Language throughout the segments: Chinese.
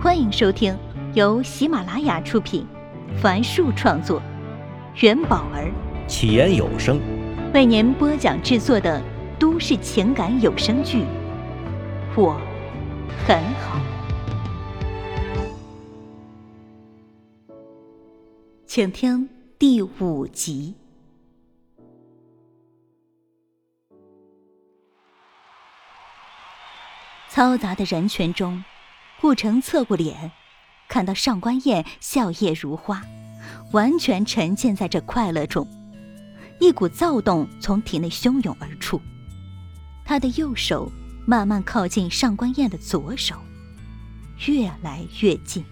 欢迎收听由喜马拉雅出品，凡树创作，元宝儿起言有声为您播讲制作的都市情感有声剧《我很好》，请听第五集。嘈杂的人群中。顾城侧过脸，看到上官燕笑靥如花，完全沉浸在这快乐中，一股躁动从体内汹涌而出。他的右手慢慢靠近上官燕的左手，越来越近，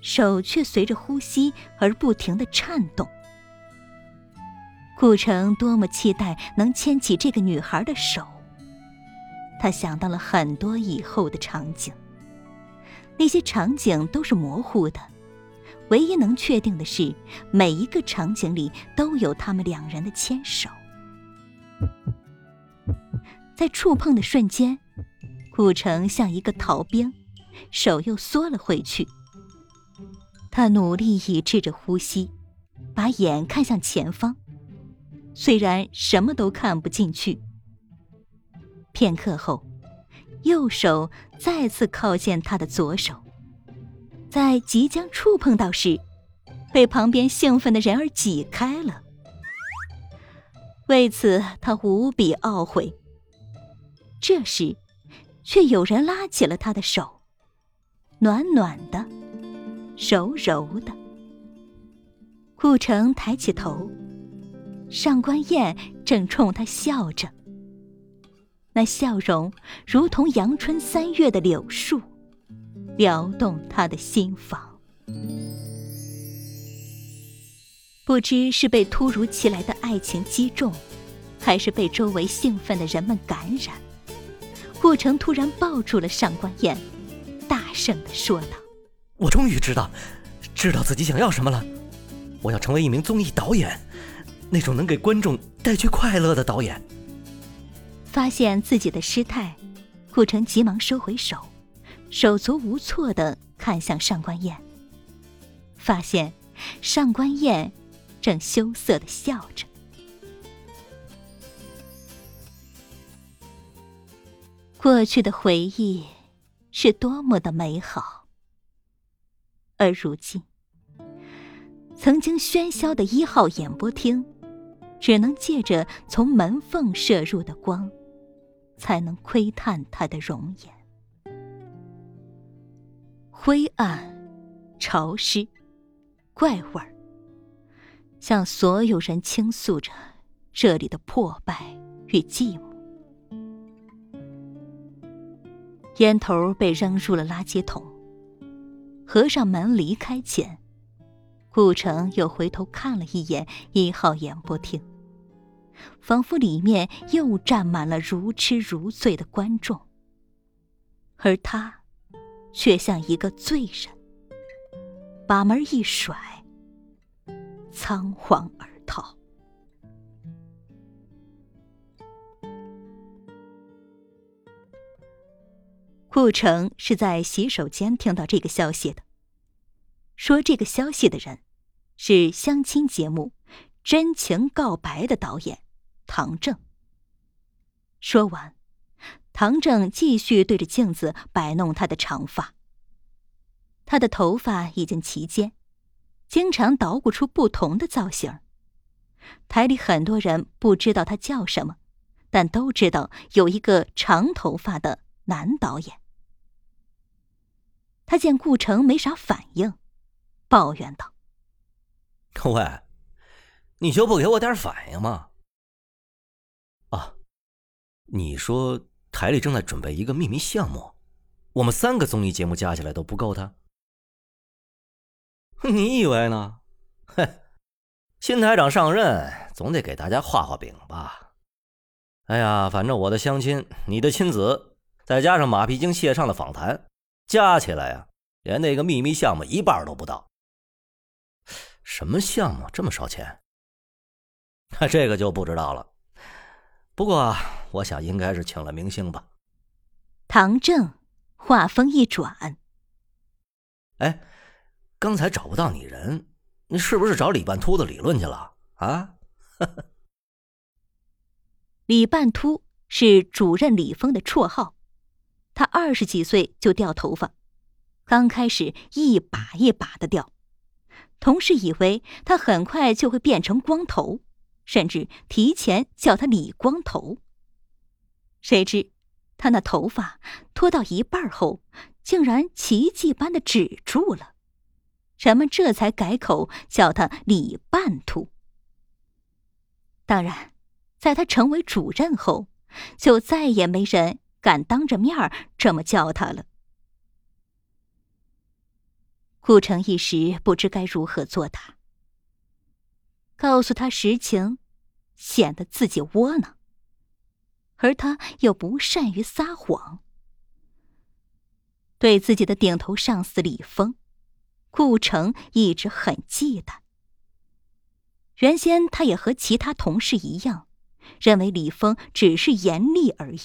手却随着呼吸而不停的颤动。顾城多么期待能牵起这个女孩的手，他想到了很多以后的场景。那些场景都是模糊的，唯一能确定的是，每一个场景里都有他们两人的牵手。在触碰的瞬间，顾城像一个逃兵，手又缩了回去。他努力抑制着呼吸，把眼看向前方，虽然什么都看不进去。片刻后。右手再次靠近他的左手，在即将触碰到时，被旁边兴奋的人儿挤开了。为此，他无比懊悔。这时，却有人拉起了他的手，暖暖的，柔柔的。顾城抬起头，上官燕正冲他笑着。那笑容如同阳春三月的柳树，撩动他的心房。不知是被突如其来的爱情击中，还是被周围兴奋的人们感染，顾城突然抱住了上官燕，大声的说道：“我终于知道，知道自己想要什么了。我要成为一名综艺导演，那种能给观众带去快乐的导演。”发现自己的失态，顾城急忙收回手，手足无措的看向上官燕。发现上官燕正羞涩的笑着。过去的回忆是多么的美好，而如今，曾经喧嚣的一号演播厅，只能借着从门缝射入的光。才能窥探他的容颜。灰暗、潮湿、怪味儿，向所有人倾诉着这里的破败与寂寞。烟头被扔入了垃圾桶。合上门离开前，顾城又回头看了一眼一号演播厅。仿佛里面又站满了如痴如醉的观众，而他，却像一个罪人，把门一甩，仓皇而逃。顾城是在洗手间听到这个消息的。说这个消息的人，是相亲节目《真情告白》的导演。唐正说完，唐正继续对着镜子摆弄他的长发。他的头发已经齐肩，经常捣鼓出不同的造型。台里很多人不知道他叫什么，但都知道有一个长头发的男导演。他见顾城没啥反应，抱怨道：“ 喂，你就不给我点反应吗？”啊你说台里正在准备一个秘密项目，我们三个综艺节目加起来都不够他。你以为呢？哼，新台长上任总得给大家画画饼吧？哎呀，反正我的相亲、你的亲子，再加上马屁精谢畅的访谈，加起来呀，连那个秘密项目一半都不到。什么项目这么烧钱？那这个就不知道了。不过。我想应该是请了明星吧。唐正话锋一转：“哎，刚才找不到你人，你是不是找李半秃子理论去了啊？李半秃是主任李峰的绰号，他二十几岁就掉头发，刚开始一把一把的掉，同事以为他很快就会变成光头，甚至提前叫他李光头。谁知他那头发脱到一半后，竟然奇迹般的止住了，人们这才改口叫他李半秃。当然。在他成为主任后，就再也没人敢当着面这么叫他了。顾城一时不知该如何作答，告诉他实情，显得自己窝囊，而他又不善于撒谎。对自己的顶头上司李峰，顾城一直很忌惮。原先他也和其他同事一样。认为李峰只是严厉而已，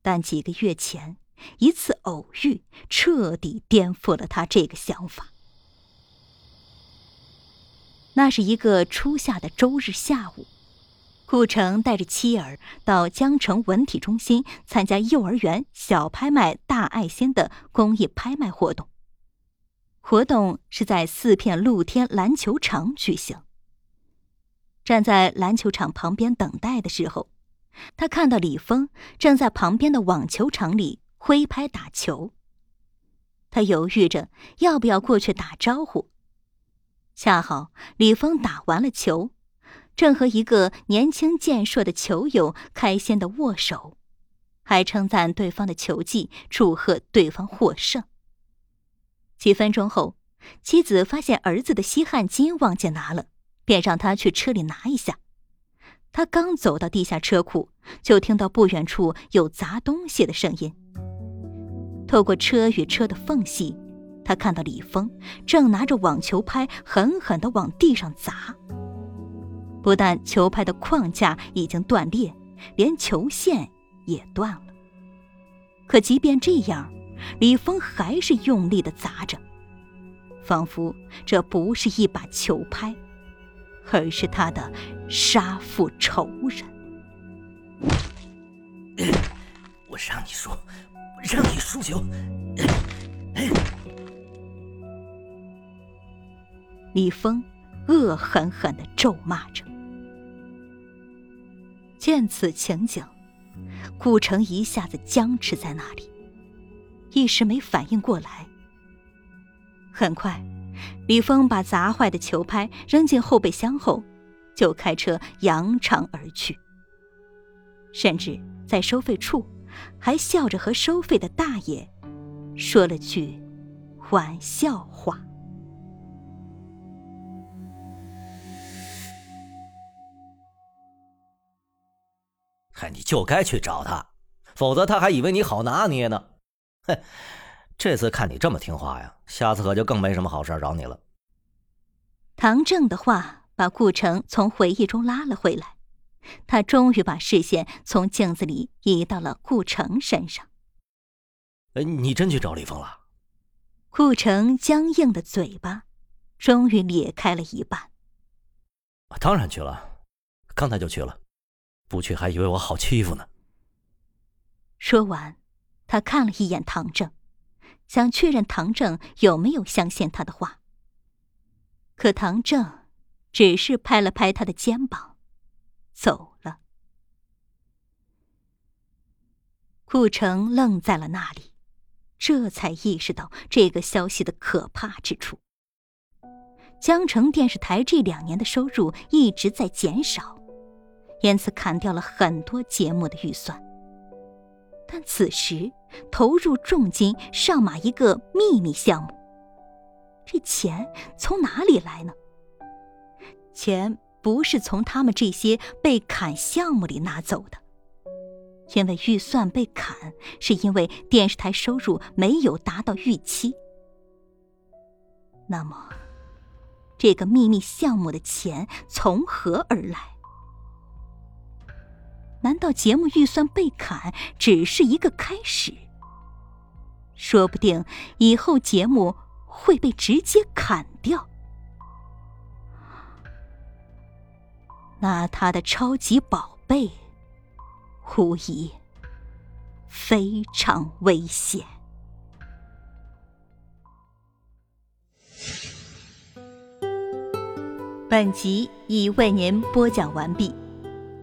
但几个月前一次偶遇，彻底颠覆了他这个想法。那是一个初夏的周日下午，顾城带着妻儿到江城文体中心参加幼儿园小拍卖大爱心的公益拍卖活动。活动是在四片露天篮球场举行。站在篮球场旁边等待的时候，他看到李峰正在旁边的网球场里挥拍打球。他犹豫着要不要过去打招呼，恰好李峰打完了球，正和一个年轻健硕的球友开心的握手，还称赞对方的球技，祝贺对方获胜。几分钟后，妻子发现儿子的吸汗巾忘记拿了。便让他去车里拿一下。他刚走到地下车库，就听到不远处有砸东西的声音。透过车与车的缝隙，他看到李峰正拿着网球拍狠狠地往地上砸。不但球拍的框架已经断裂，连球线也断了。可即便这样，李峰还是用力地砸着，仿佛这不是一把球拍。而是他的杀父仇人。我让你输，让你输球！李峰恶狠狠的咒骂着。见此情景，顾城一下子僵持在那里，一时没反应过来。很快。李峰把砸坏的球拍扔进后备箱后，就开车扬长而去。甚至在收费处，还笑着和收费的大爷说了句玩笑话：“你就该去找他，否则他还以为你好拿捏呢。”哼。这次看你这么听话呀，下次可就更没什么好事找你了。唐正的话把顾城从回忆中拉了回来，他终于把视线从镜子里移到了顾城身上。哎，你真去找李峰了？顾城僵硬的嘴巴终于裂开了一半。当然去了，刚才就去了，不去还以为我好欺负呢。说完，他看了一眼唐正。想确认唐正有没有相信他的话，可唐正只是拍了拍他的肩膀，走了。顾城愣在了那里，这才意识到这个消息的可怕之处。江城电视台这两年的收入一直在减少，因此砍掉了很多节目的预算。但此时投入重金上马一个秘密项目，这钱从哪里来呢？钱不是从他们这些被砍项目里拿走的，因为预算被砍，是因为电视台收入没有达到预期。那么，这个秘密项目的钱从何而来？难道节目预算被砍只是一个开始？说不定以后节目会被直接砍掉。那他的超级宝贝，无疑非常危险。本集已为您播讲完毕，